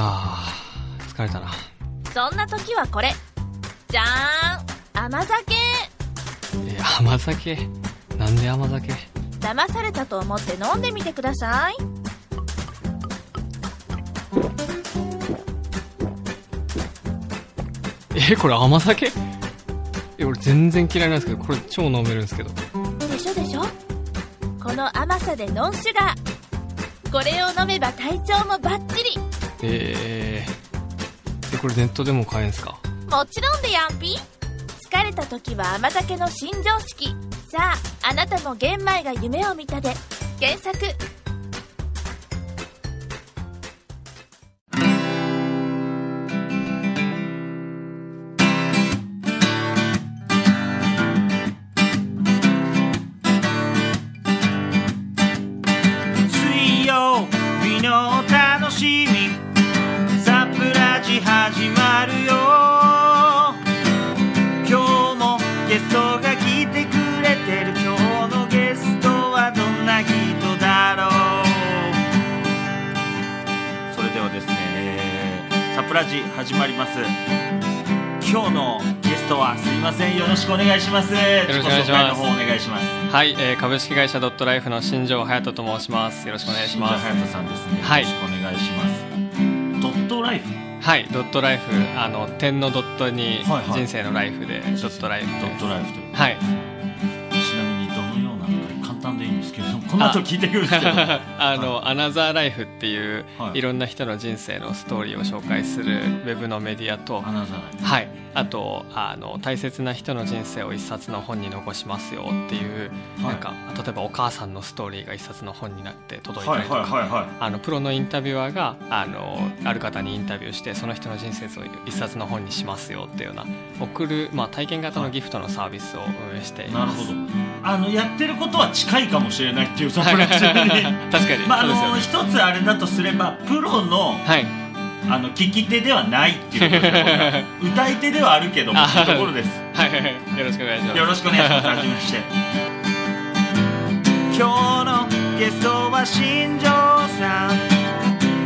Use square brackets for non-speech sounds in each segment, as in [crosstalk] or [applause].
あー疲れたな。そんな時はこれ。じゃーん。甘酒。え甘酒？なんで甘酒？騙されたと思って飲んでみてください。えこれ甘酒？え俺全然嫌いなんですけどこれ超飲めるんですけど。でしょでしょ。この甘さでノンシュガーこれを飲めば体調もバッチリえー、でこれネットでも買えんすか？もちろんでやんぴ疲れた時は甘酒の新常識。さああなたも玄米が夢を見たで。検索よろしくお願いします。よろしくお願いします。お願いします。はい、えー株式会社ドットライフの新庄隼人と申します。よろしくお願いします。新庄隼人さんですね。はい。よろしくお願いします。ドットライフ？はいドットライフ。あの点のドットにはいはい。人生のライフで、ドットライフドットライフという。はいこの後聞いてくるんですけど。[laughs] あの、アナザーライフっていう、はいい、ろんな人の人生のストーリーを紹介するウェブのメディアと。はい、あとあの大切な人の人生を一冊の本に残しますよっていう、はいなんか例えばお母さんのストーリーが一冊の本になって届いたはいりとか、はいはいはい。あのプロのインタビュアーがあのある方にインタビューしてその人の人生を一冊の本にしますよっていうような送る、まあ、体験型のギフトのサービスを運営しています。なるほど。あのやってることは近いかもしれないっていうサプライズに。[laughs] 確かに、まああそうですよねの一つあれだとすればプロのはいあの聞き手ではないっていうことで [laughs] 歌い手ではあるけどもところです。はいはいはいよろしくお願いしますよろしくお願いします。はじめまして。[laughs] 今日のゲストは新庄さん。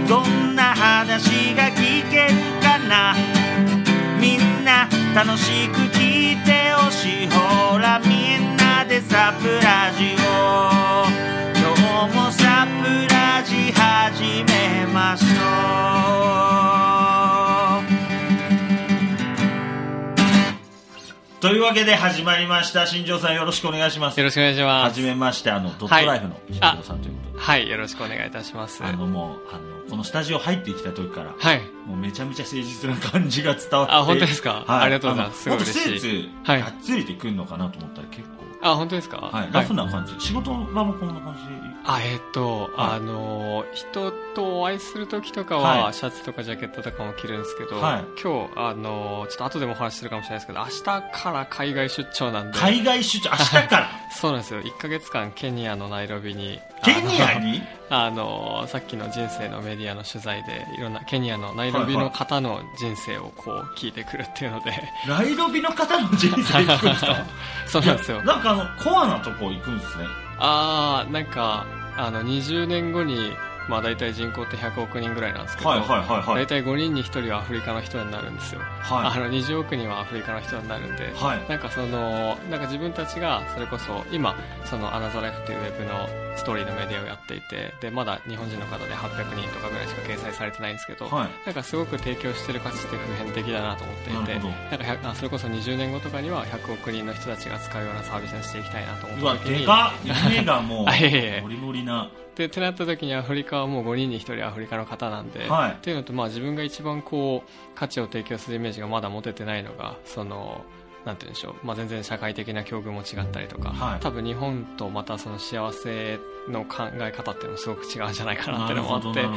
どんな話が聞けるかな？みんな楽しく聞いてほしい。ほらみんなでサプラジオ。今日もサプラジ始めましょう。というわけで始まりました。新庄さんよろしくお願いします。よろしくお願いしまはす。じめましてあのドットライフの。新庄さんとい。うことで、はいよろしくお願いいたします。あのもうあのこのスタジオ入ってきた時から、はい。もうめちゃめちゃ誠実な感じが伝わってあ本当ですか？ありがとうございます。すごい。嬉しい。がっつりでくるのかなと思ったら結構、あ本当ですか？はい、ラフな感じ、仕事場もこんな感じ？であえっ、と、はい。あの人とお会いする時とかは、はい。シャツとかジャケットとかも着るんですけど、はい。今日あのちょっと後でもお話しするかもしれないですけど明日から海外出張なんで。海外出張？明日から？[laughs] そうなんですよ。1ヶ月間ケニアのナイロビにケニアに？[laughs] あのさっきの人生のメディアの取材でいろんなケニアのナイロビの方の人生をこう聞いてくるっていうので、[laughs] ナイロビの方の人生聞くんですかそうなんですよ。なんかあのコアなとこ行くんですね。ああなんかあの20年後にまあ大体人口って100億人ぐらいなんですけど、はいはいはいはい。大体5人に1人はアフリカの人になるんですよ、はい。あの20億人はアフリカの人になるんで、はい。なんかそのなんか自分たちがそれこそ今そのアナザライフっていうウェブのストーリーのメディアをやっていてでまだ日本人の方で800人とかぐらいしか掲載されてないんですけど、はい。なんかすごく提供してる価値って普遍的だなと思っていてなんか100あそれこそ20年後とかには100億人の人たちが使うようなサービスにしていきたいなとうわ思った時にでかっ。夢がもう。[laughs] リモリなでってなった時にアフリカはもう5人に1人アフリカの方なんで、はい。っていうのと、まあ、自分が一番こう価値を提供するイメージがまだ持ててないのがそのなんて言うんでしょう、まあ、全然社会的な境遇も違ったりとか、はい。多分日本とまたその幸せの考え方っていうのもすごく違うんじゃないかなってのもあって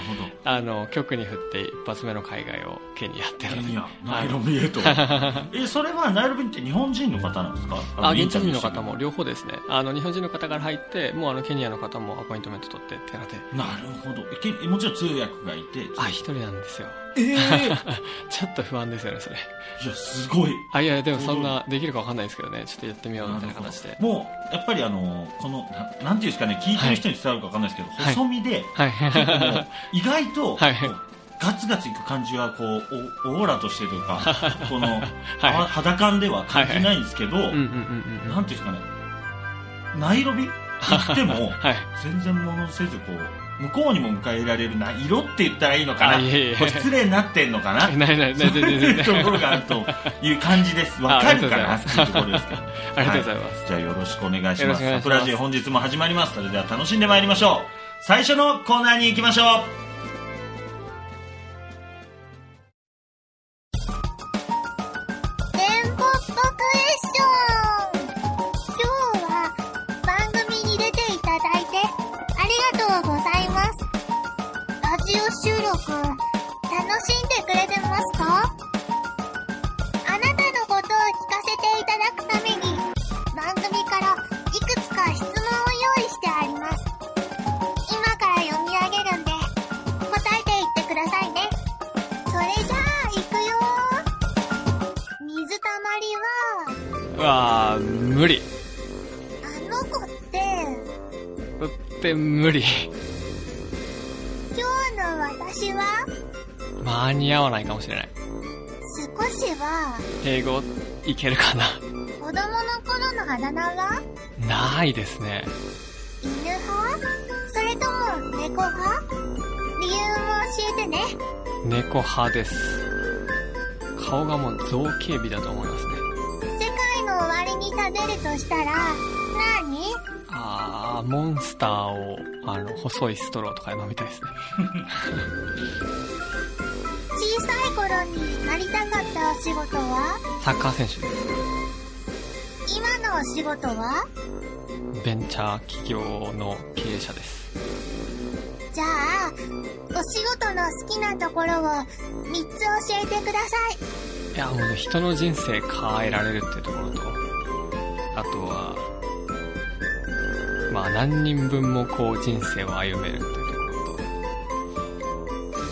あの局に振って一発目の海外をケニアってケニアナイロビへと。[laughs] えそれはナイロビって日本人の方なんですか？あ現地人の方も両方ですね。あの日本人の方から入ってもうあのケニアの方もアポイントメント取ってってなるほど。もちろん通訳がいて。あ一人なんですよええい [laughs] ちょっと不安ですよねそれ。やすごい。あいやでもそんなできるかわかんないですけどね。ちょっとやってみようみたいな形で。もうやっぱりあのこのななんていうんですかね聞いてる人に伝わるかわかんないですけど、はい。細身で、はい。意外と、[laughs] はい。ガツガツいく感じはこうおオーラとしてというか [laughs] この、はい。あ肌感では感じないんですけど。なんていうんですかねナイロビ？行ってもはい。全然物せずこう向こうにも迎えられるな色って言ったらいいのかな？失礼になってんのかな？[laughs] ないないない、い。ところがあるという感じです。わかるかな？っていうところですけど。[laughs] ありがとうございます。じゃあよろしくお願いします。よろしくお願いします。桜ジ本日も始まります。それでは楽しんでまいりましょう。最初のコーナーに行きましょう録楽しんでくれてますか？あなたのことを聞かせていただくために番組からいくつか質問を用意してあります。今から読み上げるんで答えていってくださいね。それじゃあ行くよ水たまりは？うわー、無理。あの子ってうって無理。間に合わないかもしれない。少しは英語いけるかな子供の頃のあだ名は？ないですね。犬派？それとも猫派？理由も教えてね猫派です。顔がもう造形美だと思いますね。世界の終わりに食べるとしたら何？あー、モンスターを、あの、細いストローとかで飲みたいですね。[laughs] 小さい頃になりたかったお仕事は？サッカー選手です。今のお仕事は？ベンチャー企業の経営者です。じゃあお仕事の好きなところを3つ教えてくださいいや、もうね人の人生変えられるっていうところと、あとは、まあ何人分もこう人生を歩めるっていう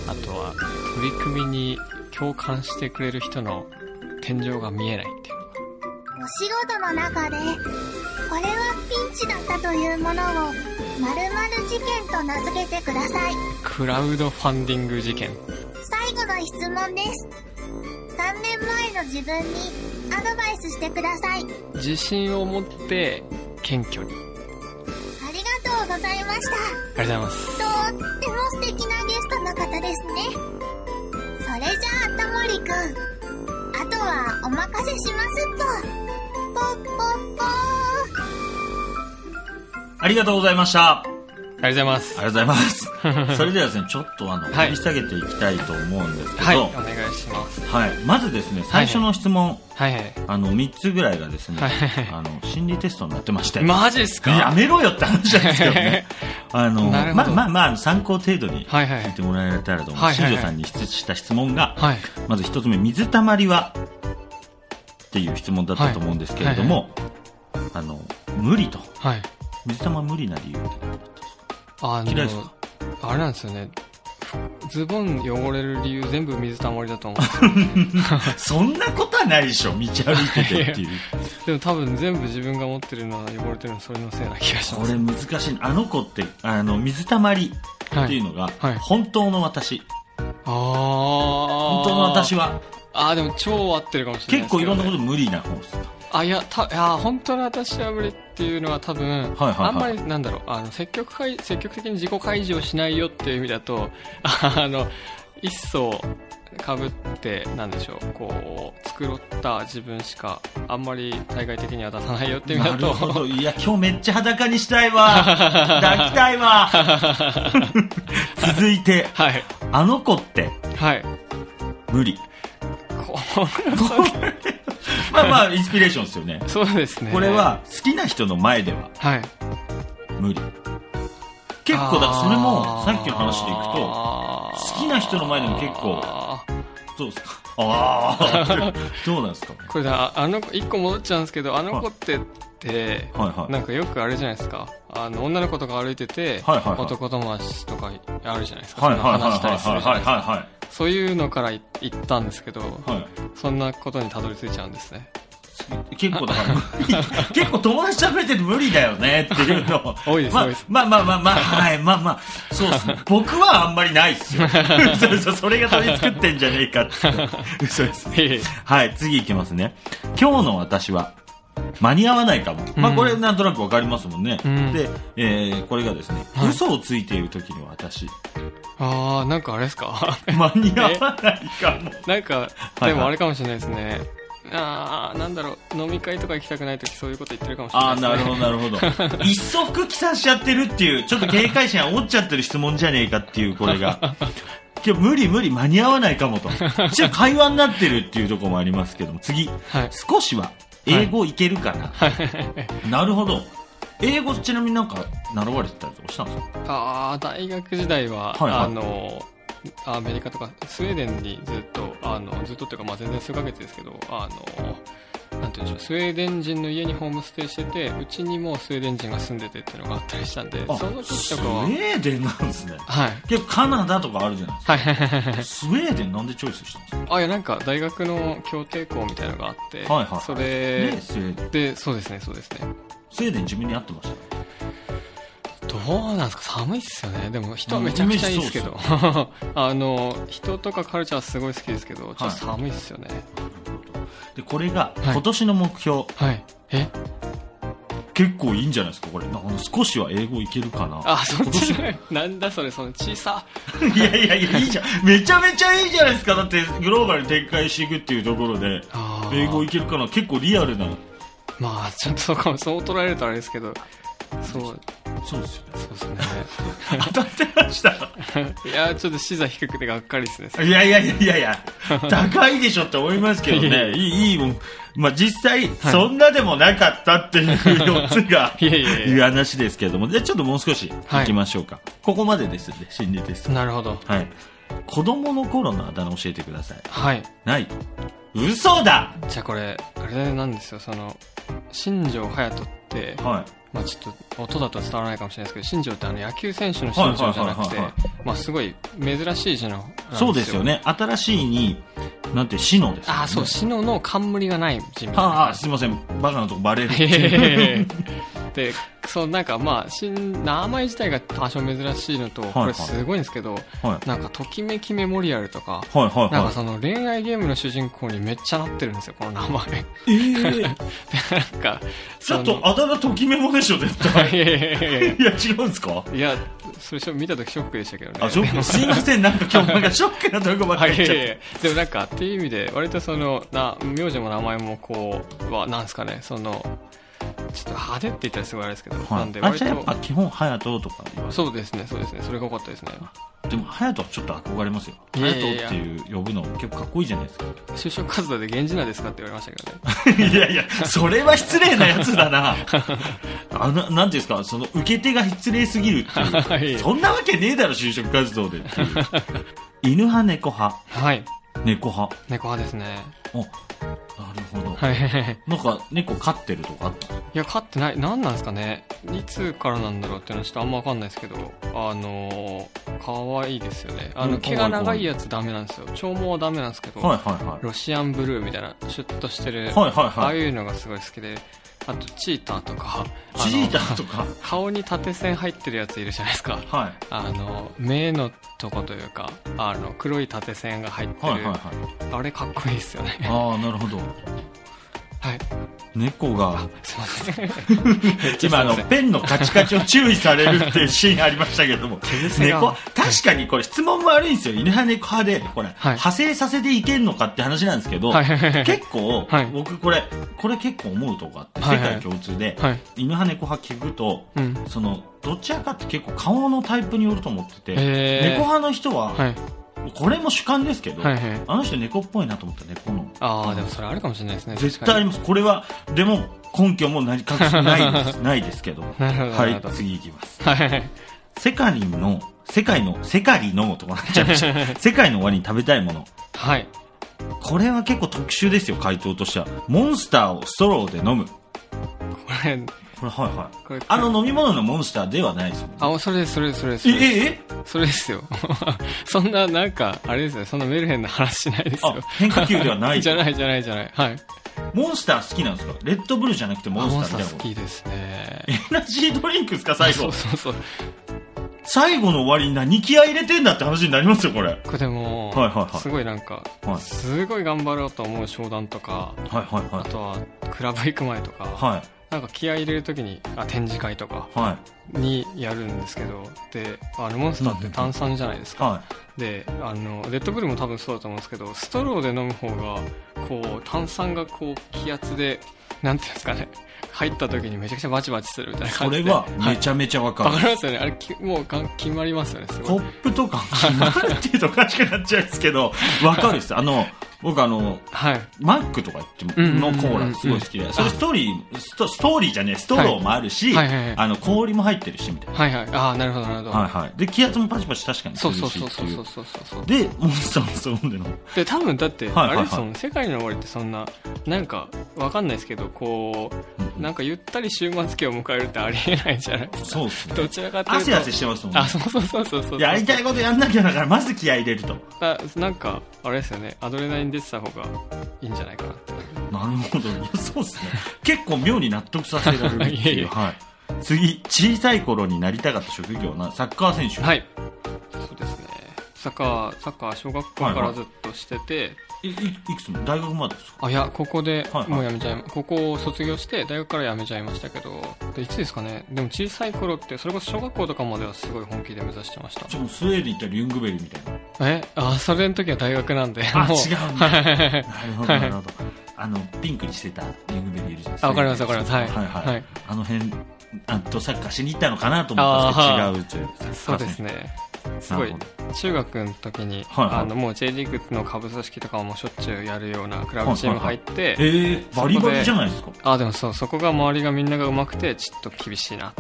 あとは取り組みに共感してくれる人の天井が見えないっていうのが、お仕事の中で、これはピンチだったというものを、〇〇事件と名付けてください。クラウドファンディング事件。最後の質問です。3年前の自分にアドバイスしてください。あり自信を持って謙虚に。ありがとうございました。がとうございます。とっても素敵な方ですね。それじゃあ、タモリくん。あとはお任せしますっと。ぽっぽっぽありがとうございましたあありがとうございます。りがとうございます [laughs] それではですねちょっとあのはい掘り下げていきたいと思うんですけど、はい、おはい願いします。まずですね最初の質問、はいはい。あの3つぐらいがですね、はいあの心理テストになってましてマジっすか？やめろよって話なんですけどね。[laughs] あの、まあまあまあ、参考程度にはいはい聞いてもらえたらと思う。はいはいはい新庄さんに質した質問が、はい。まず一つ目、水たまりはっていう質問だったと思うんですけれども、あの、無理と。はい。水たま無理な理由あの嫌いですかあれなんですよね。ズボン汚れる理由全部水たまりだと思うんですよ。[laughs] そんなことはないでしょ、道歩いててっていう。[laughs] でも多分全部自分が持ってるのは汚れてるのそれのせいな気がします。これ難しい。あの子って、あの、水たまりっていうのが、はい本当の私。ああ。本当の私は、ああ、でも超合ってるかもしれない結構いろんなことと。無理な方です。あ、いや、た、いや、本当の私は無理っていうのは多分、あんまりなんだろう、あの、積極開、積極的に自己開示をしないよっていう意味だと、[laughs] あの、一層かぶって、なんでしょう、こう、繕った自分しか、あんまり対外的には出さないよっていう意味なだと、るほど。いや、今日めっちゃ裸にしたいわ。[laughs] 抱きたいわ。続いて、はい。あの子ってはい。無理。こ [laughs] まあまあ、インスピレーションですよね。そうですね。これ、は、好きな人の前でははい。無理。結構、だからそれも、さっきの話でいくと、と好きな人の前でも結構あどうですか？ああ、[laughs] どうなんですか？ーこれだ、あの子、一個戻っちゃうんですけど、あの子って、って。なんかよくあれじゃないですか？あの、女の子とか歩いてて、はいはいはい男友達とかあるじゃないですか？はいはい話したりするじゃないですか。はそういうのからい行ったんですけど。はい。そんなことにたどり着いちゃうんですね。結構だから。[laughs] 結構友達と喋ってて無理だよねっていうの。ま [laughs] あ多いです多いです。まあまあまあまあはいまあまあ。そうですね。[laughs] 僕はあんまりないっすよ。そうそれが取り作ってんじゃねえかって。嘘です。いえいえはい次いきますね。今日の私は間に合わないかも、まあこれなんとなくわかりますもんね、うん。で、えーこれがですね、はい。嘘をついている時の私。ああなんかあれですか？間に合わないかも。なんかはい。でもあれかもしれないですねああなんだろう飲み会とか行きたくない時そういうこと言ってるかもしれああない。ですねなるほどなるほど。いっそ服着さしちゃってるっていうちょっと警戒心煽っちゃってる質問じゃねえかっていうこれが。今日無理無理間に合わないかもと。一応会話になってるっていうところもありますけども。次。はい。少しは英語いけるかな、なるほど。英語ちなみになんか習われてたりとかしたんですか？ああ大学時代は、はいはい。あのアメリカとかスウェーデンにずっとあのずっとっていうか、まあ、全然数ヶ月ですけどあのなんて言うんでしょうスウェーデン人の家にホームステイしててうちにもスウェーデン人が住んでてっていうのがあったりしたんであその時スウとかはェーデンなんですね。はい。結構カナダとかあるじゃないですか。はい。はいはいはいスウェーデンなんでチョイスしたんですか？あいやなんか大学の協定校みたいなのがあって、はいはいそでれスウェーデン。でそうですねそうですね。スウェーデン自分に合ってました？どうなんですか？寒いっすよね。でも人はめちゃくちゃいいですけど。[laughs] あの人とかカルチャーすごい好きですけどちょっと寒いっすよね。でこれがはい。今年の目標、はい、え？結構いいんじゃないですか？これ。少しは英語いけるかな。あそっちなんだそれその小さ。[laughs] いやいやいやいいじゃん。めちゃめちゃいいじゃないですか。だってグローバルに展開していくっていうところで英語いけるかな。結構リアルな。まあちょっとそうかも。そう捉えるとあれですけど。そうそうですよね。そうですね。当たってました。いやちょっと視座低くてがっかりですね。いやいやいやいやいや高いでしょって思いますけどね。いいいいもん。まあ実際そんなでもなかったっていう4つが [laughs] いやいやいや。いう話ですけれども。じゃあちょっともう少しいきましょうか、ここまでですんで心理テスト。なるほど。はい。子供の頃のあだ名教えてください。はい。ない。嘘だ！じゃあこれあれなんですよ。その新庄隼人ってはいまあちょっと音だと伝わらないかもしれないですけど新庄ってあの野球選手の新庄じゃなくてまあすごい珍しい字のそうですよね。新しいになんてシノですよね。あそう篠の冠がない字みたいなはあ、あすいません。バカなとこバレる [laughs] でそうなんかまあ新名前自体が多少珍しいのと、はいこれすごいんですけどはい。なんかときめきメモリアルとかはいはいはなんかその恋愛ゲームの主人公にめっちゃなってるんですよこの名前。いええ [laughs] なんかちょっとあだ名ときメモでしょ絶対 [laughs] いやいやいやいやいや。違うんですか？いやそれしょ見た時ショックでしたけどね。あショックすいませんなんか今日なんかショックなとこばっか [laughs] はいり言っちゃっいでもなんかっていう意味で割とそのな名字も名前もこうはなんですかねそのちょっと派手って言ったらすごいあれですけど、た、はい。なんで、あ割じゃあやっぱと基本隼人とかそうですねそうですね。それが良かったですね。るでも隼人はちょっと憧れますよ。隼人っていう呼ぶの結構かっこいいじゃないですか。就職活動で源氏名ですかって言われましたけどね。[laughs] いやいや、それは失礼なやつだな。[laughs] あななんていうんですか、その受け手が失礼すぎるっていう。[laughs] はい。そんなわけねえだろ、就職活動でっていう。犬派、猫派、はい猫派。猫派ですねお、なるほど。はいいなんか、猫飼ってるとかあった？のや飼ってない何なんですかねいつからなんだろうっていうのはちょっとあんま分かんないですけどあのー、可愛いですよねあうんの毛が長いやつダメなんですよ長毛はダメなんですけど、はいはいはい。ロシアンブルーみたいなシュッとしてる、はいはいああはい。いうのがすごい好きであとチーターとかチーターとか？[laughs] 顔に縦線入ってるやついるじゃないですかはい。あの目のとこというかあの黒い縦線が入ってる、はいはいはい。あれかっこいいですよねああ、なるほど。はい。猫が、今あの、ペンのカチカチを注意されるっていうシーンありましたけども。猫、確かにこれ質問も悪いんですよ。犬派猫派で、これ、はい。派生させていけんのかって話なんですけど、はい。結構、はい。僕これ、これ結構思うとこあって、世界共通で、はい。犬派猫派聞くと、うん。その、どちらかって結構顔のタイプによると思ってて、猫派の人は、はいこれも主観ですけど、はいはいあの人猫っぽいなと思った猫の。ああでもそれあるかもしれないですね絶対あります。これは、でも、根拠も何かないです。[laughs] ないですけど。はない次いきます。はいはいセカリンの、世界の、セカリのとかなっちゃいました。世界の終わりに食べたいもの。はいこれは結構特殊ですよ、回答としては。モンスターをストローで飲む。これ、はいはい。これあの飲み物のモンスターではないですよね。あそれですそれですそれです。え、え、え？それですよ。[laughs] そんななんかあれですねそんなメルヘンな話しないですあよ、変化球ではない。[laughs] じゃないじゃないじゃない。はい。モンスター好きなんですか？レッドブルじゃなくてモンスタターみたいな好きですね。エナジードリンクですか最後そうそうそう。最後の終わりに何気合い入れてんだって話になりますよこれ。はいこれでも、はいはいはい。すごいなんか、はい。すごい頑張ろうと思う商談とか、はいはい。あとはクラブ行く前とか、はいなんか気合い入れるときにあ展示会とかはい。にやるんですけどであのモンスターって炭酸じゃないですか、はであのレッドブルも多分そうだと思うんですけどストローで飲む方がこう炭酸がこう気圧でなんていうんですかね入った時にめちゃくちゃバチバチするみたいなそ感じで。れはめい。ちゃめちゃわかる、わかりますよね。あれきもうが決まりますよねコップとか決まるっていうとおかしくなっちゃうんですけどわかるです。あの僕あのはい。マックとか言ってのコーラすごい好きで、それストーリースト、ストーリーじゃねえ、ストローもあるし、はいはいはい。はいあの、氷も入ってるし、みたいはいはい。ああなるほどなるほど、な。はいはい。で、気圧もパチパチ確かにすそうるそうそうそうそうそうそう。で、モンスターもそう飲んでるの。で多分だって、はいはいはい。あれですもんね世界の終わりってそんななんかわかんないですけどこうなんかゆったり終末期を迎えるってありえないじゃないですかそうですね。どちらかというと汗汗してますもんねあ。そうそうそうそうそうやりたいことやんなきゃだから、まず気合い入れると。あなんかあれですよねアドレナリン出てた方がいいんじゃないかなって [laughs] なるほど。いやそうですね。結構妙に納得させられるっていう。[laughs] いえいえはい。次、小さい頃になりたかった職業な、サッカー選手。はいサッカーサッカー小学校からずっとしてて、い。い、いくつも？大学までですか？あいやここではいはい。もう辞めちゃいま、ここを卒業して大学から辞めちゃいましたけど。でいつですかね？でも小さい頃ってそれこそ小学校とかまではすごい本気で目指してました。じゃあもうスウェーデン行ったらユングベリみたいな。え？あそれの時は大学なんであ、もう。違うんだ。なるほど、なるほど。あの、ピンクにしてたユングベリいるじゃないですか。あわかりますわかります。はい。はいはい。はい。あの辺、あとサッカーしに行ったのかなと思ったんですけど、違うっていう。そうですね。すごい。中学の時に、はいはい。あのもう J リーグの下部組織とかもしょっちゅうやるようなクラブチーム入って、えー、バリバリじゃないですか？あでもそうそこが周りがみんなが上手くてちょっと厳しいな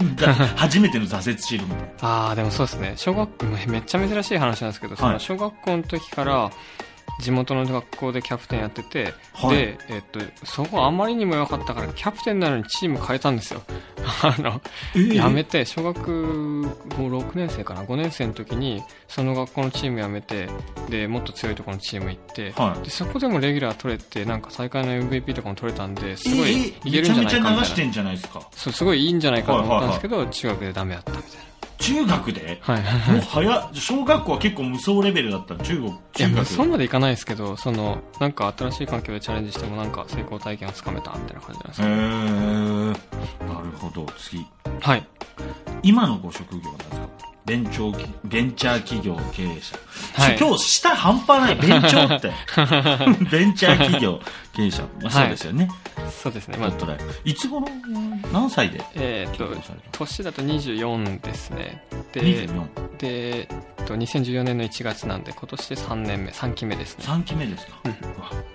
[laughs] 初めての挫折シールみたいな。[laughs] ああでもそうですね。小学校めっちゃ珍しい話なんですけど、その小学校の時から地元の学校でキャプテンやってて、はい。で、えっと、そこあまりにも良かったからキャプテンなのにチーム変えたんですよ。[laughs] あの辞めて小学6年生かな5年生の時にその学校のチーム辞めてでもっと強いところのチーム行って、はい。でそこでもレギュラー取れてなんか大会の MVP とかも取れたんですごいえいーけるんじゃないかみたいな、めちゃめちゃ流してんじゃないですか。そうすごいいいんじゃないかと思ったんですけど、中学でダメだったみたい中学で？なはいもう早っ小学校は結構無双レベルだったの中国、いや中学。そこまでいかないですけどそのなんか新しい環境でチャレンジしてもなんか成功体験をつかめたみたいな感じなんですへよ、ーなるほど。次。はい今のご職業なんですか？ベンチャーベンチャー企業経営者。はい今日下半端ない。ベンチャーって。[laughs] ベンチャー企業経営者。まあ、そうですよね。そうですねまあ。いつ頃何歳で？えーっと年だと24ですねで ?24。で、と、2014年の1月なんで今年で3年目3期目ですね。3期目ですか、うん。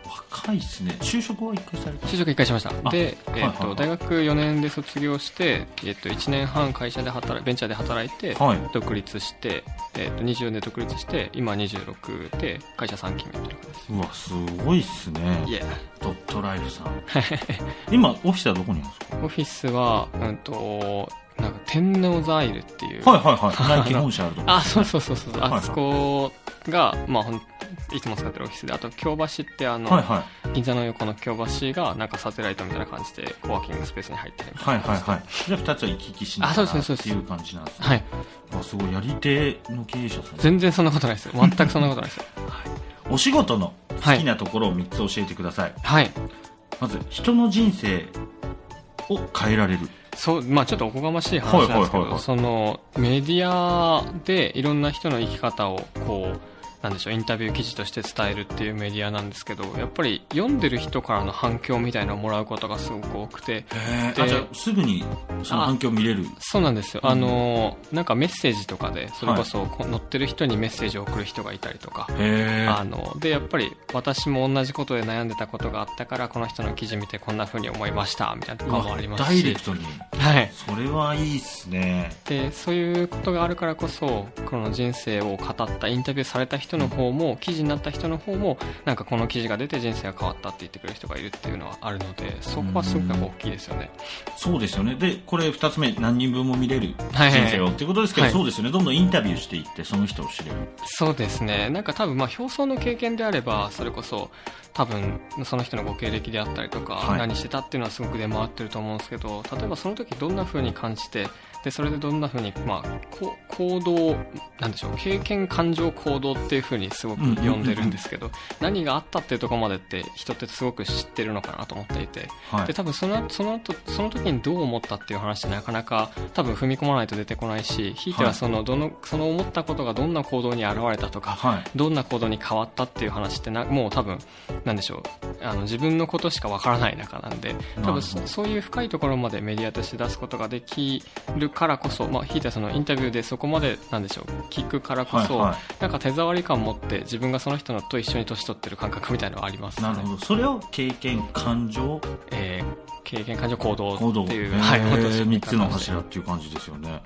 若いっすね。就職は一回された就職1回しました。あで、えーっと大学4年で卒業して、えーっと1年半会社で働いベンチャーで働いて、はい。独立して、えーっと24で独立して今26で会社3期目っていううわすごいっすね。いえ。ドットライフさん。[laughs] 今オフィスはどこにあるんですか？オフィスは、うんと、なんか天王ザイルっていう、はいはいはい。ナイキ本社あるとこあ、そうそうそうそう、はいはい。あそこが、まあほん、いつも使ってるオフィスで、あと京橋ってあの、はいは銀座の横の京橋がなんかサテライトみたいな感じでコワーキングスペースに入ってるみいたいなはいはいはい。じゃあ2つは行き来しながらあそうっていう感じなんですね。はい。わすごいやり手の経営者さん。全然そんなことないですよ。全くそんなことないですよ。[laughs] お仕事の好きなところを3つ教えてください、はい。まず人の人生を変えられる。そう、まあちょっとおこがましい話なんですけど、その、メディアでいろんな人の生き方を、こう、なんでしょう、インタビュー記事として伝えるっていうメディアなんですけど、やっぱり読んでる人からの反響みたいなのをもらうことがすごく多くて、であじゃあすぐにその反響見れる？そうなんですよ。うん。あの、なんかメッセージとかで、それこそ、こ載ってる人にメッセージを送る人がいたりとか、へあのでやっぱり私も同じことで悩んでたことがあったからこの人の記事見てこんな風に思いましたみたいなとかもありますダイレしクトに。はい、それはいいっすね。でそういうことがあるからこそこの人生を語ったインタビューされた人人の方も記事になった人の方もなんかこの記事が出て人生が変わったって言ってくれる人がいるっていうのはあるのでそこはすごく大きいですよね。そうですよね。でこれ2つ目何人分も見れる人生をっていうことですけど、はい。そうですよね。どんどんインタビューしていってその人を知れる。そうですね。なんか多分まあ表層の経験であればそれこそ多分その人のご経歴であったりとか、はい。何してたっていうのはすごく出回ってると思うんですけど例えばその時どんな風に感じてでそれでどんな風にまあこ行動なんでしょう経験感情行動っていう風にすごく呼んでるんですけど、何があったっていうところまでって人ってすごく知ってるのかなと思っていて、はい。で多分そのその後その時にどう思ったっていう話ってなかなか多分踏み込まないと出てこないしひいてはそのどのその思ったことがどんな行動に現れたとか、はい。どんな行動に変わったっていう話ってなもう多分なんでしょうあの自分のことしかわからない中なんで多分そういう深いところまでメディアとして出すことができるからこそ、まあ、ひいてはそのインタビューでそこまでなんでしょう聞くからこそ、はいはい。なんか手触り感を持って自分がその人のと一緒に年取ってる感覚みたいなのはありますね。なるほど。それを経験感情？えー経験感情行動行動っていう、はい、本当3つの柱っていう感じですよね。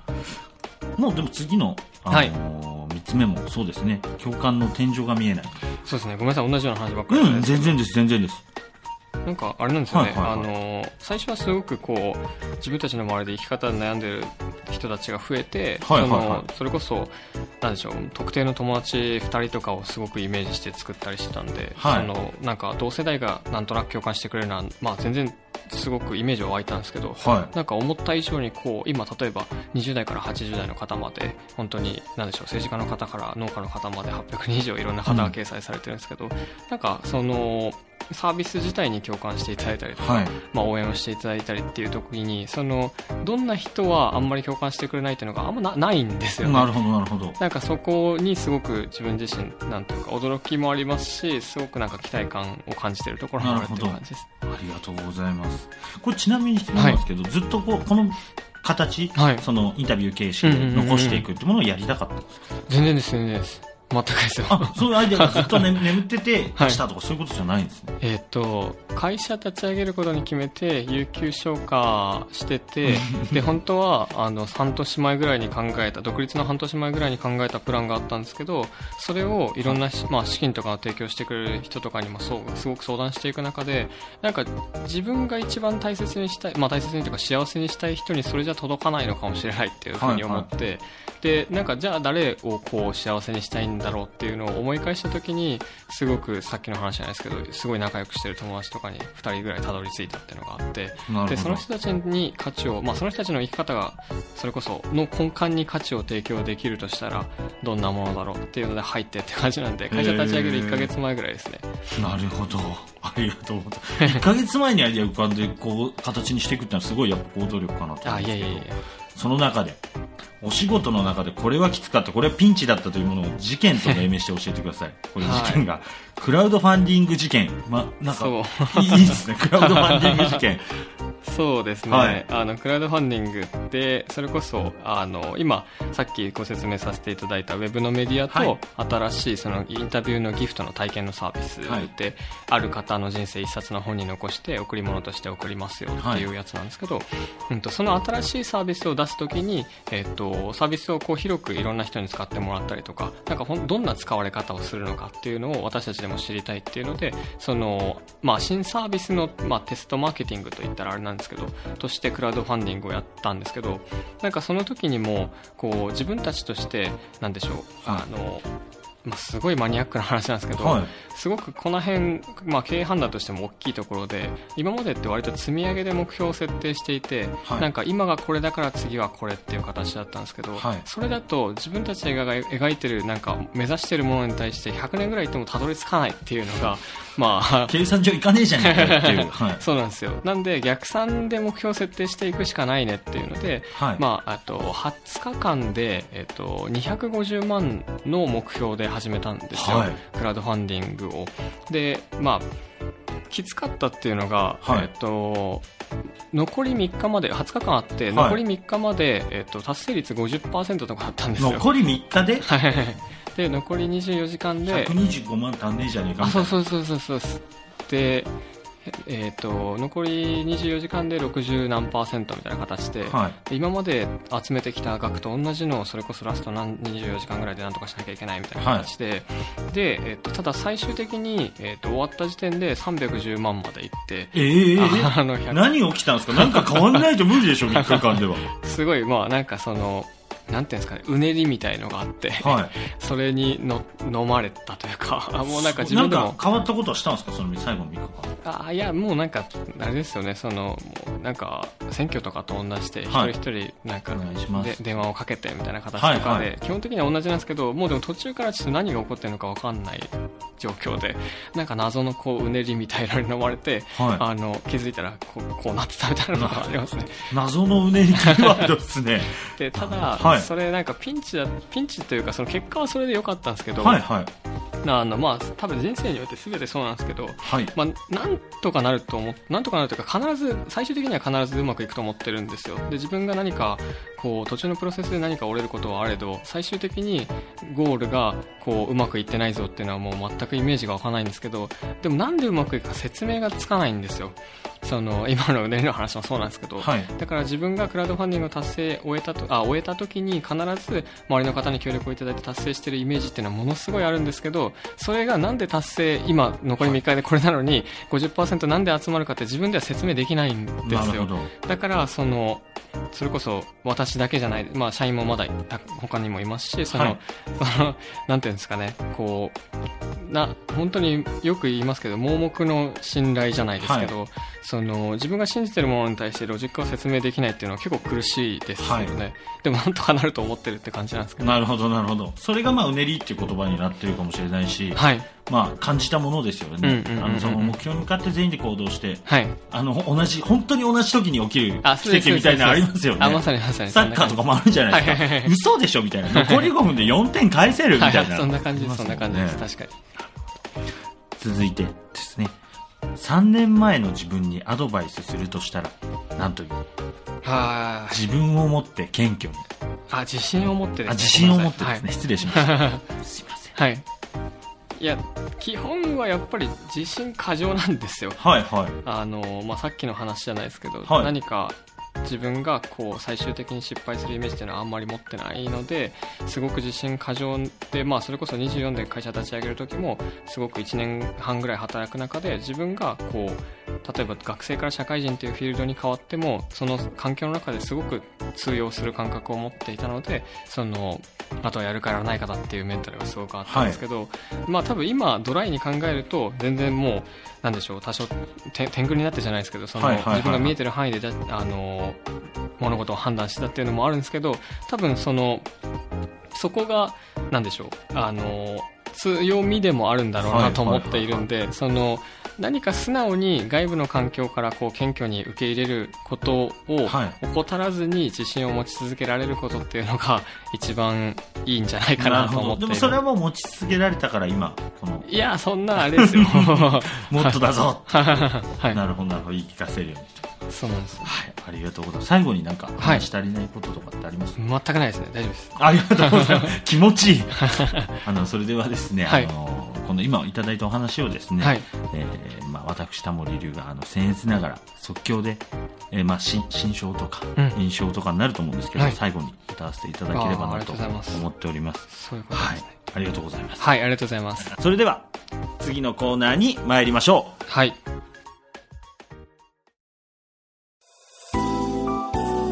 もうでも次の、あのはい。ー3つ目もそうですね。共感の天井が見えない。そうですね。ごめんなさい。同じような話ばっかりうん全然です全然ですなんかあれなんですよね、はいはいはい。あの最初はすごくこう自分たちの周りで生き方で悩んでる人たちが増えて、はいはいはい。そのそれこそなんでしょう特定の友達2人とかをすごくイメージして作ったりしてたんで、はい。そのなんか同世代がなんとなく共感してくれるのは、まあ、全然すごくイメージは湧いたんですけど、はなんか思った以上にこう今例えば20代から80代の方まで本当に何でしょう政治家の方から農家の方まで800人以上いろんな方が掲載されてるんですけど、なんかそのサービス自体に共感していただいたりとか、はい。まあ、応援をしていただいたりっていう時にそのどんな人はあんまり共感してくれないっていうのがあんまなないんですよね。なるほどなるほど。なんかそこにすごく自分自身なんていうか驚きもありますしすごくなんか期待感を感じているところもあるっていう感じです。ありがとうございます。これちなみに質問なんですけど、ずっとこうこの形、はい。そのインタビュー形式で残していくってものをやりたかったんですか、全然です全然です全くですよ。あそういうアイデアがずっと、ね、眠っててはい。したとかそういうことじゃないんですね。えっと会社立ち上げることに決めて有給消化してて [laughs] で本当はあの半年前ぐらいに考えた独立の半年前ぐらいに考えたプランがあったんですけどそれをいろんなし、まあ、資金とかを提供してくれる人とかにもそうすごく相談していく中でなんか自分が一番大切にしたい、まあ、大切にというか幸せにしたい人にそれじゃ届かないのかもしれないっていうふうに思って、でなんかじゃあ誰をこう幸せにしたいんだろうっていうのを思い返した時にすごくさっきの話じゃないですけどすごい仲良くしてる友達とかに2人ぐらいたどり着いたっていうのがあってでその人たちに価値を、まあ、その人たちの生き方がそれこその根幹に価値を提供できるとしたらどんなものだろうっていうので入ってって感じなんで会社立ち上げる1ヶ月前ぐらいですねなるほどありがとうございます1ヶ月前にアイデア浮かんでこう形にしていくってのはすごいやっぱ行動力かなと思あいやいやいやその中でお仕事の中でこれはきつかったこれはピンチだったというものを事件と命名して教えてください。これ事件が、クラウドファンディング事件。まなんかいいですね。クラウドファンディング事件そうですね、はい。あのクラウドファンディングってそれこそあの今さっきご説明させていただいたウェブのメディアと、はい。新しいそのインタビューのギフトの体験のサービスはい。で、ある方の人生一冊の本に残して贈り物として送りますよっていうやつなんですけど、うん、とその新しいサービスを出すときに、えっとサービスをこう広くいろんな人に使ってもらったりとかなんかほんどんな使われ方をするのかっていうのを私たちでも知りたいっていうのでその、まあ、新サービスの、まあ、テストマーケティングといったらあれなんですけどとしてクラウドファンディングをやったんですけどなんかその時にもこう自分たちとしてなんでしょうあの、まあ、すごいマニアックな話なんですけど、はい。すごくこの辺、まあ、経営判断としても大きいところで今までって割と積み上げで目標を設定していて、はい。なんか今がこれだから次はこれっていう形だったんですけど、はい。それだと自分たちが描いてるなんか目指してるものに対して100年ぐらいいってもたどり着かないっていうのがまあ計算上いかねえじゃねえかよっていう。[laughs] はい。そうなんですよ。なんで逆算で目標を設定していくしかないねっていうので、はい。まあ、あと20日間で、えっと、250万の目標で始めたんですよ、はい。クラウドファンディングを。でまあきつかったっていうのが、はい。えっと残り3日まで20日間あってはい。残り3日まで、えっと、達成率50%とかあったんですよ。残り3日で？[laughs] はい。で残り24時間で125万足んねえじゃねえかそうそうそうそうそう。でえっ、と、残り24時間で60何パーセントみたいな形で、はいで今まで集めてきた額と同じのをそれこそラスト何24時間ぐらいで何とかしなきゃいけないみたいな形で、で、えっ、と、ただ最終的に、えっ、と、終わった時点で310万までいって、ええあの、100何起きたんですか？なんか変わんないと無理でしょ、[laughs] 3日間では。すごい、まあなんかその、なんていうんですかね、うねりみたいのがあって、はい。[laughs] それにの飲まれたというか、あもうなんか自なん分でもか、変わったことはしたんですか？その最後の3日間。あいや、もうなんか、あれですよね、その、なんか、選挙とかと同じで、一はい人一人、なんか、で電話をかけてみたいな形とかで、基本的には同じなんですけど、もうでも途中からちょっと何が起こってるのかわかんない状況で、なんか謎のこう、うねりみたいなのに飲まれて、はいあの、気づいたらこう、こうなってたみたいなのがありますね。[laughs] 謎のうねりキーワードですね。で、ただ、はいそれなんかピンチだ、ピンチというか、その結果はそれで良かったんですけど、はいはい。あの、まあ、多分人生において全てそうなんですけど、はい。まあ、なんとかなると思っなんとかなるというか必ず最終的には必ずうまくいくと思ってるんですよで自分が何かこう途中のプロセスで何か折れることはあれど最終的にゴールがこううまくいってないぞっていうのはもう全くイメージがわかんないんですけどでもなんでうまくいくか説明がつかないんですよその今のうねりの話もそうなんですけど、はい。だから自分がクラウドファンディングを達成終えたとあ終えた時に必ず周りの方に協力をいただいて達成しているイメージっていうのはものすごいあるんですけどそれがなんで達成今残り3日でこれなのに50%なんで集まるかって自分では説明できないんですよ。だからそのそれこそ私だけじゃない、まあ、社員もまだた他にもいますしその、はい。そ [laughs] のなんていうんですかねこうな本当によく言いますけど盲目の信頼じゃないですけど、その自分が信じてるものに対してロジックを説明できないっていうのは結構苦しいですよね、はでもなんとかなると思ってるって感じなんですけどなるほど、なるほど。それがまあ、うねりっていう言葉になってるかもしれないし、はいまあ、感じたものですよね。うんうんうんうんあの、その目標に向かって全員で行動して、はいあの、同じ、本当に同じ時に起きる奇跡みたいなのありますよね。あまさにまさにサッカーとかもあるんじゃないですか。はいはいはい嘘でしょみたいな。残り5分で4点返せるみたいな。はいそんな感じですそんな感じです、ね確かに続いてですね。3年前の自分にアドバイスするとしたら、なんという、はい自分を持って謙虚に。あ自信を持ってですねあ、自信を持ってですね。はい失礼しました。[laughs] すいません。はい。いや、基本はやっぱり自信過剰なんですよ。はいはい。あの、まあ、さっきの話じゃないですけど、はい何か自分がこう最終的に失敗するイメージっていうのはあんまり持ってないのですごく自信過剰で、まあ、それこそ24で会社立ち上げる時もすごく1年半ぐらい働く中で自分がこう例えば学生から社会人というフィールドに変わってもその環境の中ですごく通用する感覚を持っていたのでそのあとはやるかやらないかだっていうメンタルがすごくあったんですけど、まあ多分今ドライに考えると全然もうなんでしょう多少て天狗になってじゃないですけどその、自分が見えてる範囲であの物事を判断してたっていうのもあるんですけど多分そのそこがなんでしょうあの強みでもあるんだろうなと思っているんで、その何か素直に外部の環境からこう謙虚に受け入れることをはい。怠らずに自信を持ち続けられることっていうのが一番いいんじゃないかなと思ってでもそれはもう持ち続けられたから今、この、いやそんなあれですよ。[laughs] もっとだぞ。はい。なるほど、なるほど、言い聞かせるようにと。そうなんですはい、ありがとうございます。最後になんか話し足りないこととかってあります、全くないですね。大丈夫です。ありがとうございます。気持ちいい。あの、それではですね、はい。あの、この今いただいたお話をですね、はいえーまあ、私、タモリ流が、あの、僭越ながら、即興で、えーまあ、新、新章とか、うん印象とかになると思うんですけど、はい最後に歌わせていただければなと思っております。はい。ありがとうございます。はいありがとうございますそれでは、次のコーナーに参りましょう。はい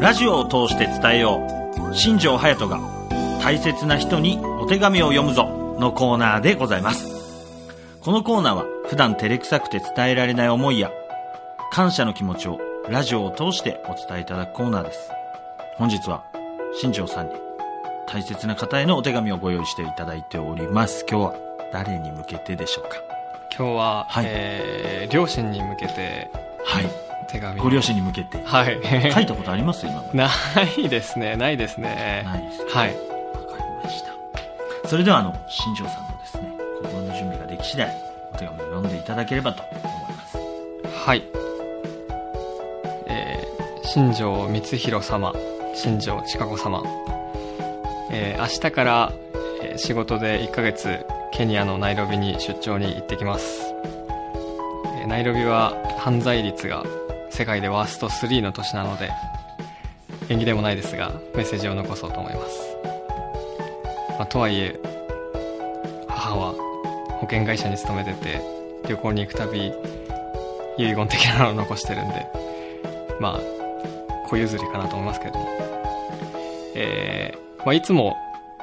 ラジオを通して伝えよう。新庄隼人が大切な人にお手紙を読むぞのコーナーでございます。このコーナーは普段照れくさくて伝えられない思いや感謝の気持ちをラジオを通してお伝えいただくコーナーです。本日は新庄さんに大切な方へのお手紙をご用意していただいております。今日は誰に向けてでしょうか？今日は、はいえー両親に向けてはい。手紙をご両親に向けて？はい書いたことあります？今。ないですねないですねないですか？はいわかりました。それでは、あの、新庄さんのができ次第、お手紙を読んでいただければと思います。はい。えー、新庄光弘様、新庄千佳子様。えー、明日から、え仕事で1ヶ月、ケニアのナイロビに出張に行ってきます。えナイロビは犯罪率が世界でワースト3の都市なので縁起でもないですがメッセージを残そうと思います、まあ、とはいえ険会社に勤めてて旅行に行くたび遺言的なのを残してるんでまあ小譲りかなと思いますけどもえーまあ、いつも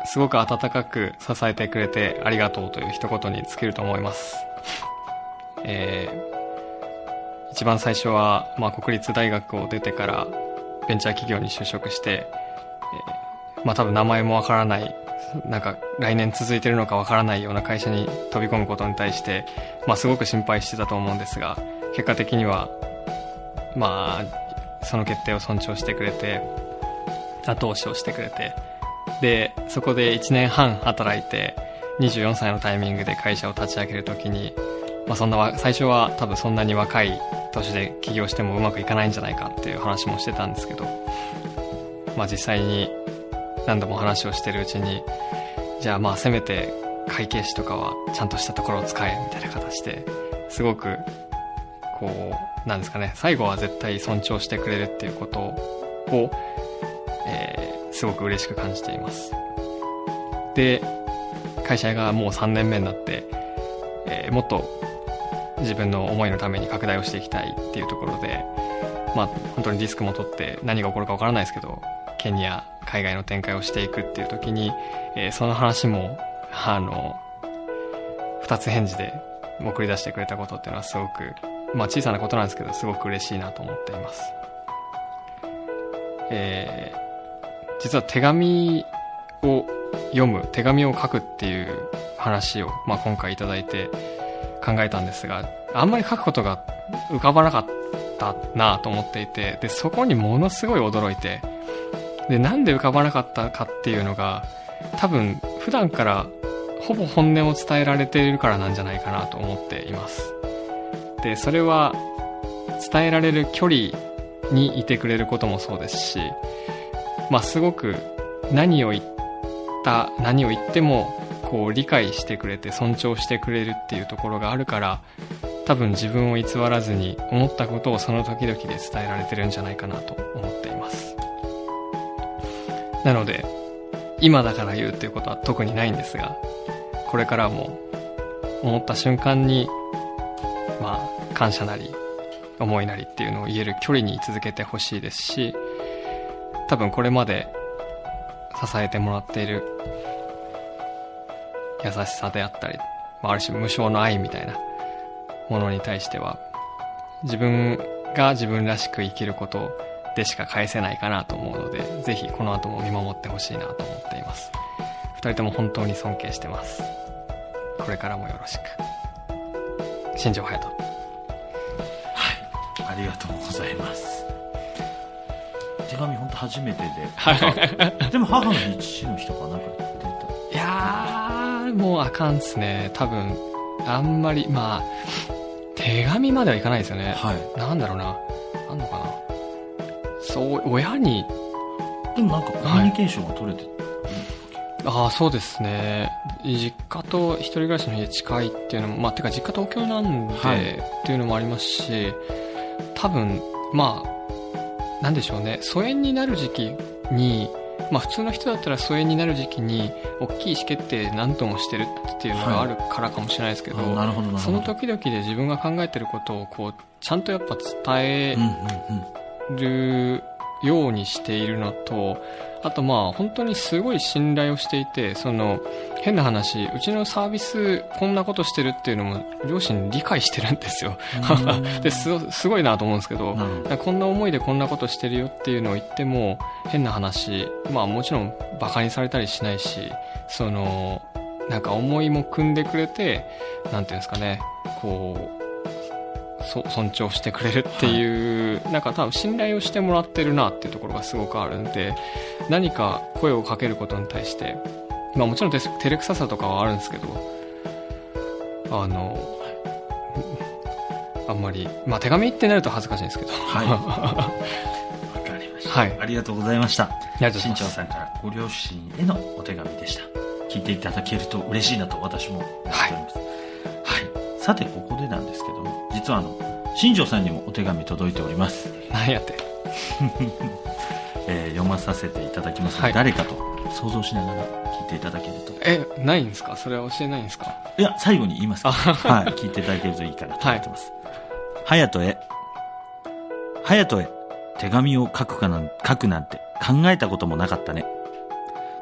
すごく温かく支えてくれてありがとうという一言に尽きると思います。えー一番最初は、まあ、国立大学を出てからベンチャー企業に就職して、えーまあ多分名前もわからない、なんか来年続いてるのかわからないような会社に飛び込むことに対して、まあすごく心配してたと思うんですが、結果的には、まあ、その決定を尊重してくれて、後押しをしてくれて、で、そこで1年半働いて、24歳のタイミングで会社を立ち上げるときに、まあそんな、最初は多分そんなに若い年で起業してもうまくいかないんじゃないかっていう話もしてたんですけど、まあ実際に何度も話をしてるうちに、じゃあまあせめて会計士とかはちゃんとしたところを使えみたいな形ですごくこうなんですかね最後は絶対尊重してくれるっていうことを、えーすごく嬉しく感じています。で会社がもう3年目になって、えーもっと自分の思いのために拡大をしていきたいっていうところでまあ本当にリスクも取って何が起こるかわからないですけどケニア海外の展開をしていくっていう時に、えーその話もあの二つ返事で送り出してくれたことっていうのはすごく、まあ小さなことなんですけど、すごく嬉しいなと思っています。えー実は手紙を読む、手紙を書くっていう話を、まあ今回いいて考えたんですが、あんまり書くことが浮かばなかったなと思っていて、で、そこにものすごい驚いて、で、なんで浮かばなかったかっていうのが、多分普段からほぼ本音を伝えられているからなんじゃないかなと思っています。で、それは伝えられる距離にいてくれることもそうですし、まあすごく何を言った、何を言ってもこう理解してくれて尊重してくれるっていうところがあるから、多分自分を偽らずに思ったことをその時々で伝えられてるんじゃないかなと思っています。なので、今だから言うっていうことは特にないんですが、これからも思った瞬間に、まあ、感謝なり、思いなりっていうのを言える距離に続けてほしいですし、多分これまで支えてもらっている優しさであったり、まあ、ある種無償の愛みたいなものに対しては、自分が自分らしく生きることをでしか返せないかなと思うので、ぜひこの後も見守ってほしいなと思っています。二人とも本当に尊敬してます。これからもよろしく。新庄隼人。ありがとうございます手紙本当初めてで [laughs] でも母の日父の日とかなんか出いやー、もうあかんっすね。多分、あんまり、まあ、手紙まではいかないですよね。たはいなんだろうな。そう、親に、でもなんかコミュニケーションが取れて、ああ、そうですね。実家と一人暮らしの家近いっていうのも、まあ、てか実家東京なんで、はい。っていうのもありますし、多分、まあ、なんでしょうね。疎遠になる時期に、まあ普通の人だったら疎遠になる時期に、大きい意思決定何ともしてるっていうのがあるからかもしれないですけど、その時々で自分が考えてることを、こう、ちゃんとやっぱ伝えるようにしているのと、あとまあ本当にすごい信頼をしていて、その変な話、うちのサービスこんなことしてるっていうのも両親理解してるんですよ。[laughs] ですすごいなと思うんですけど、なるほどだからこんな思いでこんなことしてるよっていうのを言っても変な話、まあもちろんバカにされたりしないし、その、なんか思いも組んでくれて、なんていうんですかね、こう、そ尊重してくれるっていう、なんか多分信頼をしてもらってるなっていうところがすごくあるんで、何か声をかけることに対して、まあもちろんて照れくささとかはあるんですけど、あの、あんまり、まあ手紙ってなると恥ずかしいんですけど、はい。[laughs] わかりました、はい。ありがとうございました。ありがとうございます新潮さんからご両親へのお手紙でした。聞いていただけると嬉しいなと私も思っております。はい、さてここでなんですけども実はあの新庄さんにもお手紙届いております、なんやって？[laughs] えー読まさせていただきます、はい。誰かと想像しながら聞いていただけると。え、ないんですか？それは教えないんですか？いや最後に言いますか。あはい聞いていただけるといいかなと思ってます、隼人へ。隼人へ手紙を書くかなん書くなんて考えたこともなかったね。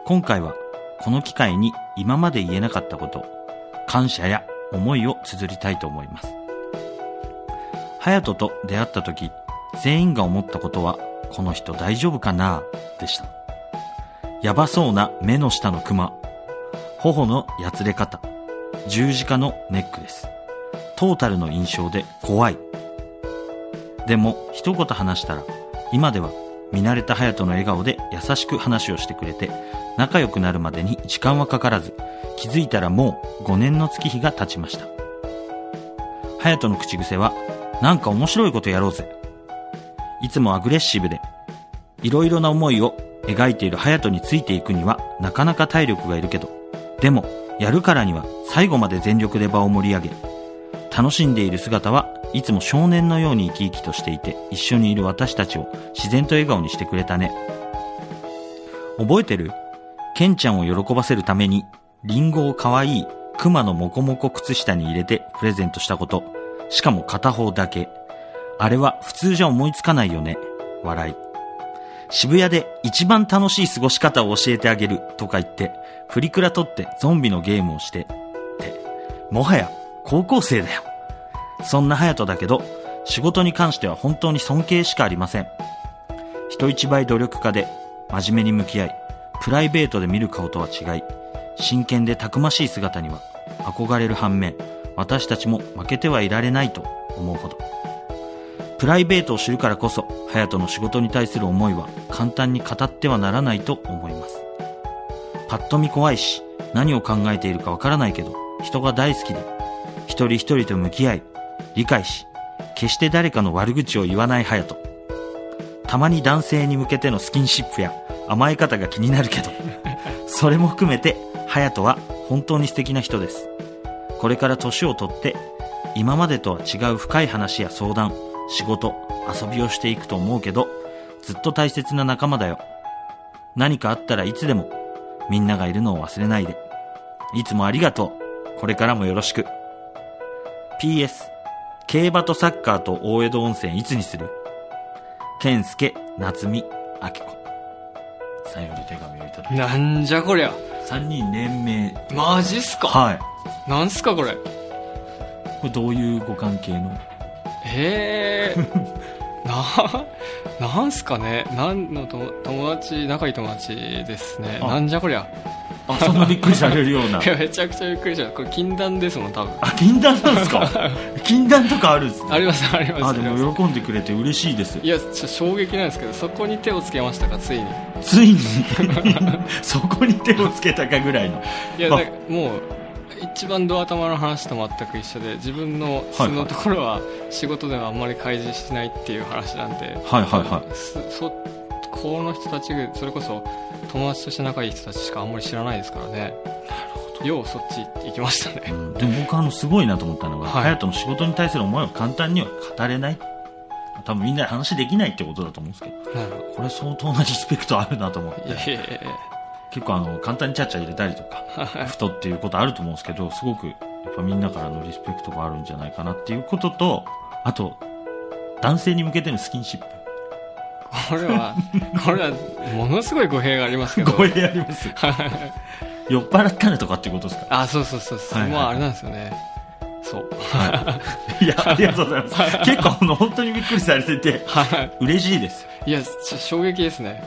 今回はこの機会に今まで言えなかったこと感謝や思いを綴りたいと思います隼人と出会った時全員が思ったことはこの人大丈夫かな？でした。やばそうな目の下のクマ頬のやつれ方。十字架のネックレストータルの印象で怖い。でも一言話したら今では見慣れた隼人の笑顔で優しく話をしてくれて仲良くなるまでに時間はかからず気づいたらもう5年の月日が経ちました。隼人の口癖はなんか面白いことやろうぜ。いつもアグレッシブでいろいろな思いを描いている隼人についていくにはなかなか体力がいるけどでもやるからには最後まで全力で場を盛り上げ楽しんでいる姿はいつも少年のように生き生きとしていて一緒にいる私たちを自然と笑顔にしてくれたね。覚えてる？ケンちゃんを喜ばせるためにリンゴを可愛いクマのモコモコ靴下に入れてプレゼントしたこと。しかも片方だけあれは普通じゃ思いつかないよね笑い渋谷で一番楽しい過ごし方を教えてあげるとか言って、プリクラ撮ってゾンビのゲームをして、って、もはや高校生だよ。そんな隼人だけど、仕事に関しては本当に尊敬しかありません。人一倍努力家で、真面目に向き合い、プライベートで見る顔とは違い、真剣でたくましい姿には憧れる反面、私たちも負けてはいられないと思うほど。プライベートを知るからこそ、隼人の仕事に対する思いは簡単に語ってはならないと思います。パッと見怖いし、何を考えているかわからないけど、人が大好きで、一人一人と向き合い、理解し、決して誰かの悪口を言わない隼人。たまに男性に向けてのスキンシップや甘え方が気になるけど、それも含めて、隼人は本当に素敵な人です。これから年をとって、今までとは違う深い話や相談、仕事、遊びをしていくと思うけど、ずっと大切な仲間だよ。何かあったらいつでも、みんながいるのを忘れないで。いつもありがとう。これからもよろしく。PS、競馬とサッカーと大江戸温泉いつにする？健介、夏美、明子。さんより手紙をいただきなんじゃこりゃ。3人連名。マジっすか？はい。なんすかこれ？これどういうご関係の？へえ。[laughs] な、なんすかね？なんのと友達、仲いい友達ですね。あなんじゃこりゃ。あ、そんなびっくりされるような。[laughs] いや、めちゃくちゃびっくりした。これ禁断ですもん、多分。あ、禁断なんですか？[laughs] 禁断とかあるんですねあります、あります。あ、でも喜んでくれて嬉しいです。いや、ちょ衝撃なんですけど、そこに手をつけましたか、ついに。ついに、そこに手をつけたかぐらいの。いや、もう、一番ドア玉の話と全く一緒で、自分の素のところは仕事ではあんまり開示しないっていう話なんで、はいはいはい。すそこの人たちが、それこそ友達として仲いい人たちしかあんまり知らないですからね。ようそっち行きましたね。うん。でも僕あの、すごいなと思ったのが、はい。隼人の仕事に対する思いは簡単には語れない。多分みんなで話できないってことだと思うんですけど、これ相当なリスペクトあるなと思って、いやいやいや結構あの、簡単にちゃっちゃ入れたりとか、[laughs] ふとっていうことあると思うんですけど、すごく、やっぱみんなからのリスペクトがあるんじゃないかなっていうことと、あと、男性に向けてのスキンシップ。これは、[laughs] これは、ものすごい語弊がありますけど。ごめんあります。[laughs] 酔っ払ったねとかっていうことですか？あ、そうそうそうそう。はいはいまあ、あれなんですよね。そう。いや、ありがとうございます。結構あの、本当にびっくりされてて、はい。嬉しいです。いや、衝撃ですね。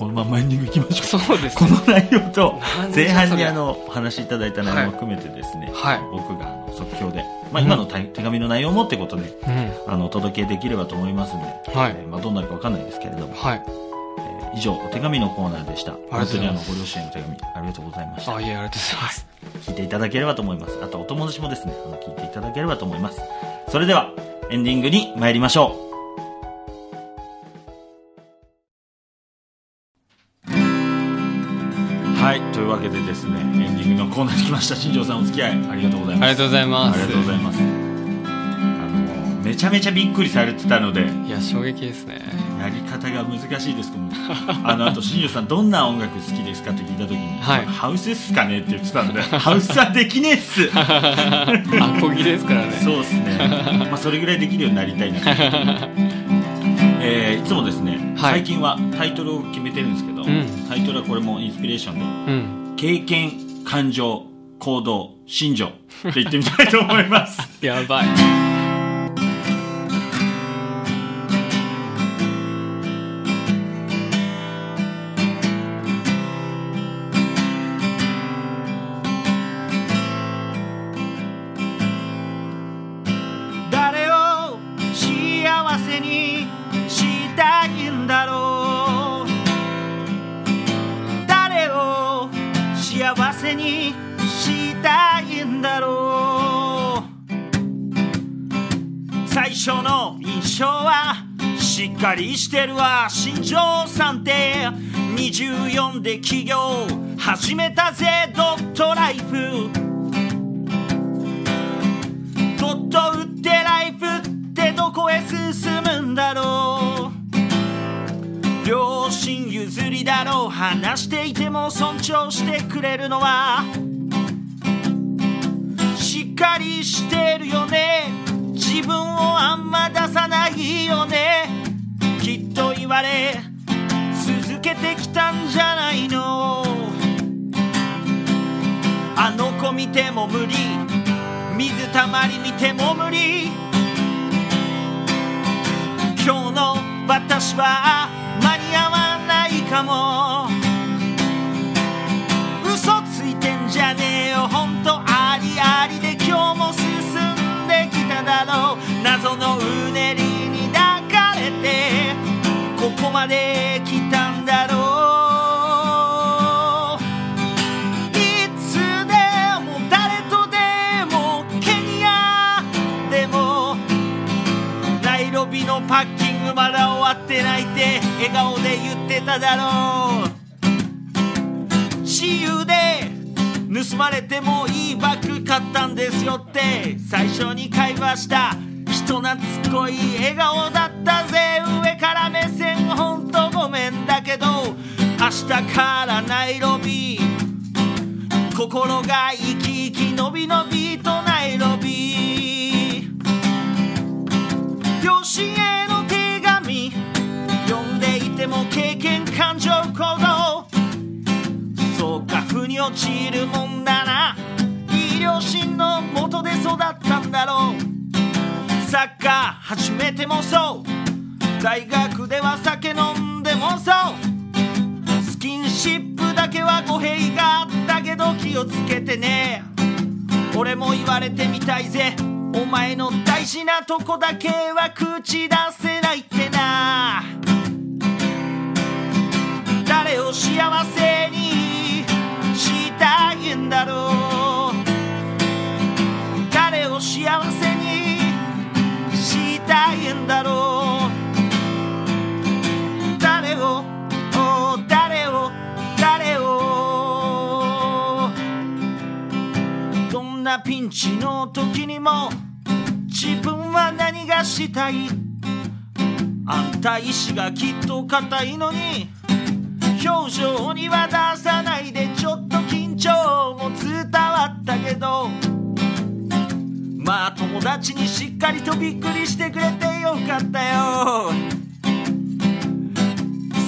このままエンディング行きましょう。そうですこの内容と前半にあの、お話しいただいた内容も含めてですね、はい僕が即興で、まあ今の手手紙の内容もってことで、うん。あの、お届けできればと思いますんで、はいえーまあどうなるかわかんないですけれども、はい。えー以上、お手紙のコーナーでした。本当にあの、ご両親への手紙、ありがとうございました。あ、いえ、ありがとうございます。聞いていただければと思います。あと、お友達もですね、あの、聞いていただければと思います。それでは、エンディングに参りましょう。ははいというわけでですねエンディングのコーナーに来ました。新庄さんお付き合いありがとうございます。ありがとうございます。ありがとうございます。あのめちゃめちゃびっくりされてたのでいや衝撃ですね。やり方が難しいです。けどもあのあと新庄さんどんな音楽好きですかって聞いた時に、はい。ハウスっすかねって言ってたのでハウスはできねえっす。[laughs] アコギですからね。そうですね。まあそれぐらいできるようになりたいなとえーいつもですね、はい。最近はタイトルを決めてるんですけど、ん。タイトルはこれもインスピレーションでうん。経験感情行動心情って言ってみたいと思います。[laughs] やばいっと言われ続けてきたんじゃないの？あの子見ても無理。水たまり見ても無理。今日の私は間に合わないかも。嘘ついてんじゃねえよ。ほんとありありで今日も進んできただろう。謎のうねりこまで来たんだろう。いつでも誰とでもケニアでもナイロビのパッキングまだ終わってないって笑顔で言ってただろう。私有で盗まれてもいいバッグ買ったんですよって最初に会話した。人懐っこい笑顔だったぜ。上から目線ほんとごめんだけど明日からナイロビ心が生き生きのびのびとナイロビ両親への手紙読んでいても経験感情行動。そうか腑に落ちるもんだないい両親の元で育ったんだろう。サッカー始めてもそう。大学では酒飲んでもそう。スキンシップだけは語弊があったけど気をつけてね。俺も言われてみたいぜ。お前の大事なとこだけは口出せないってな。誰を幸せにしたいんだろう。誰を幸せだろう誰を誰を誰をどんなピンチの時にも自分は何がしたいあんた意志がきっと硬いのに表情には出さないでちょっと緊張も伝わったけどまあ友達にしっかりとびっくりしてくれてよかったよ。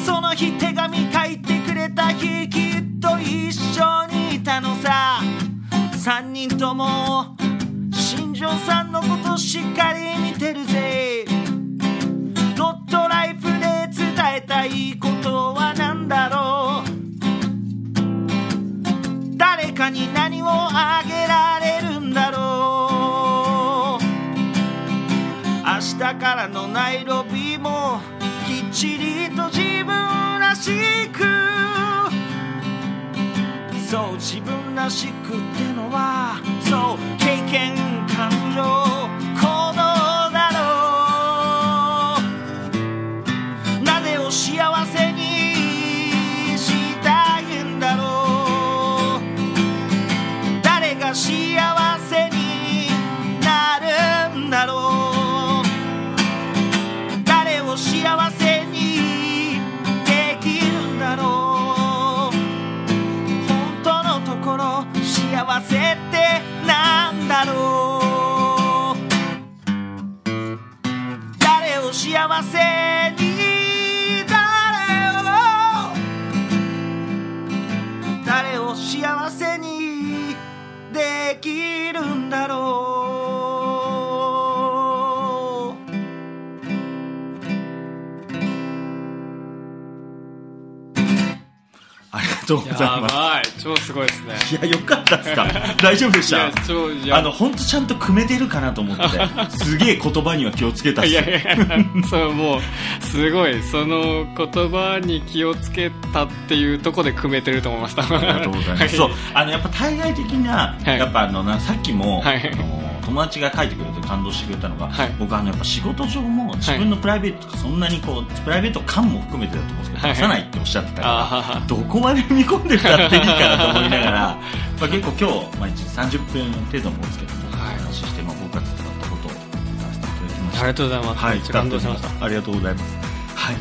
その日手紙書いてくれた日きっと一緒にいたのさ。三人とも新庄さんのことしっかり見てるぜ。ドットライフで伝えたいことは何だろう。誰かに何をあげられるんだろう。日からのナイロビもきっちりと自分らしく。そう自分らしくってのはそう経験感情。だろう。誰を幸せ。とうございやます。ばい。超すごいですね。いやよかったですか？[laughs] 大丈夫でしいやたあの本当ちゃんと組めてるかなと思ってすげえ言葉には気をつけたっす。いやいやいやそうもうすごい。その言葉に気をつけたっていうとこで組めてると思いましたありがとうございます。[laughs] そう、あの、やっぱ対外的な、はい。やっぱあの、なさっきも、はい。あの友達が書いてくれて感動してくれたのが、はい僕あの、やっぱ仕事上も自分のプライベートとかそんなにこう、プライベート感も含めてだと思うんですけど、はい出さないっておっしゃってたあから、ーどこまで踏み込んで歌っていいかなと思いながら、[laughs] まあ結構今日、まあ1時30分程度のもんですけども、はいお話しして、まあ僕が伝わったことを言わせていただきました。ありがとうございます、はい、感動しましたありがとうございます。はい。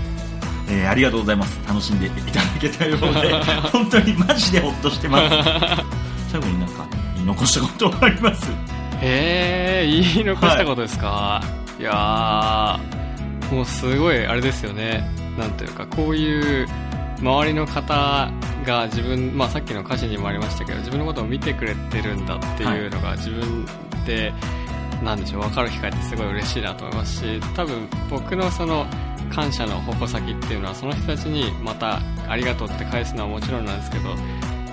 えーありがとうございます。楽しんでいただけたようで、[laughs] 本当にマジでほっとしてます。最後になんか残したことはあります？えー、言い残したことですか、い、やーもうすごいあれですよね。なんというかこういう周りの方が自分、まあ、さっきの歌詞にもありましたけど自分のことを見てくれてるんだっていうのが自分で、なんでしょう分かる機会ってすごい嬉しいなと思いますし多分僕のその感謝の矛先っていうのはその人たちにまたありがとうって返すのはもちろんなんですけど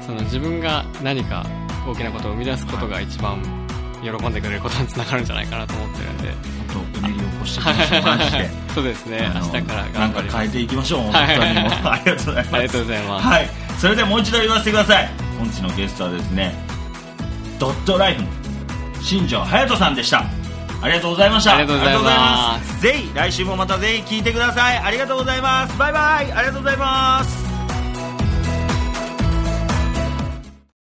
その自分が何か大きなことを生み出すことが一番喜んでくれることにつながるんじゃないかなと思ってるんで本当、うねりを起こしてきました、マジで。そうですね明日からなん頑張り変えていきましょう、[laughs] 本当にもう。ありがとうございます。ありがとうございます、はい。それではもう一度言わせてください。本日のゲストはですね、ドットライフの新庄隼人さんでした。ありがとうございました。ありがとうございますぜひ来週もまたぜひ聞いてください。ありがとうございます。バイバイ。ありがとうございます。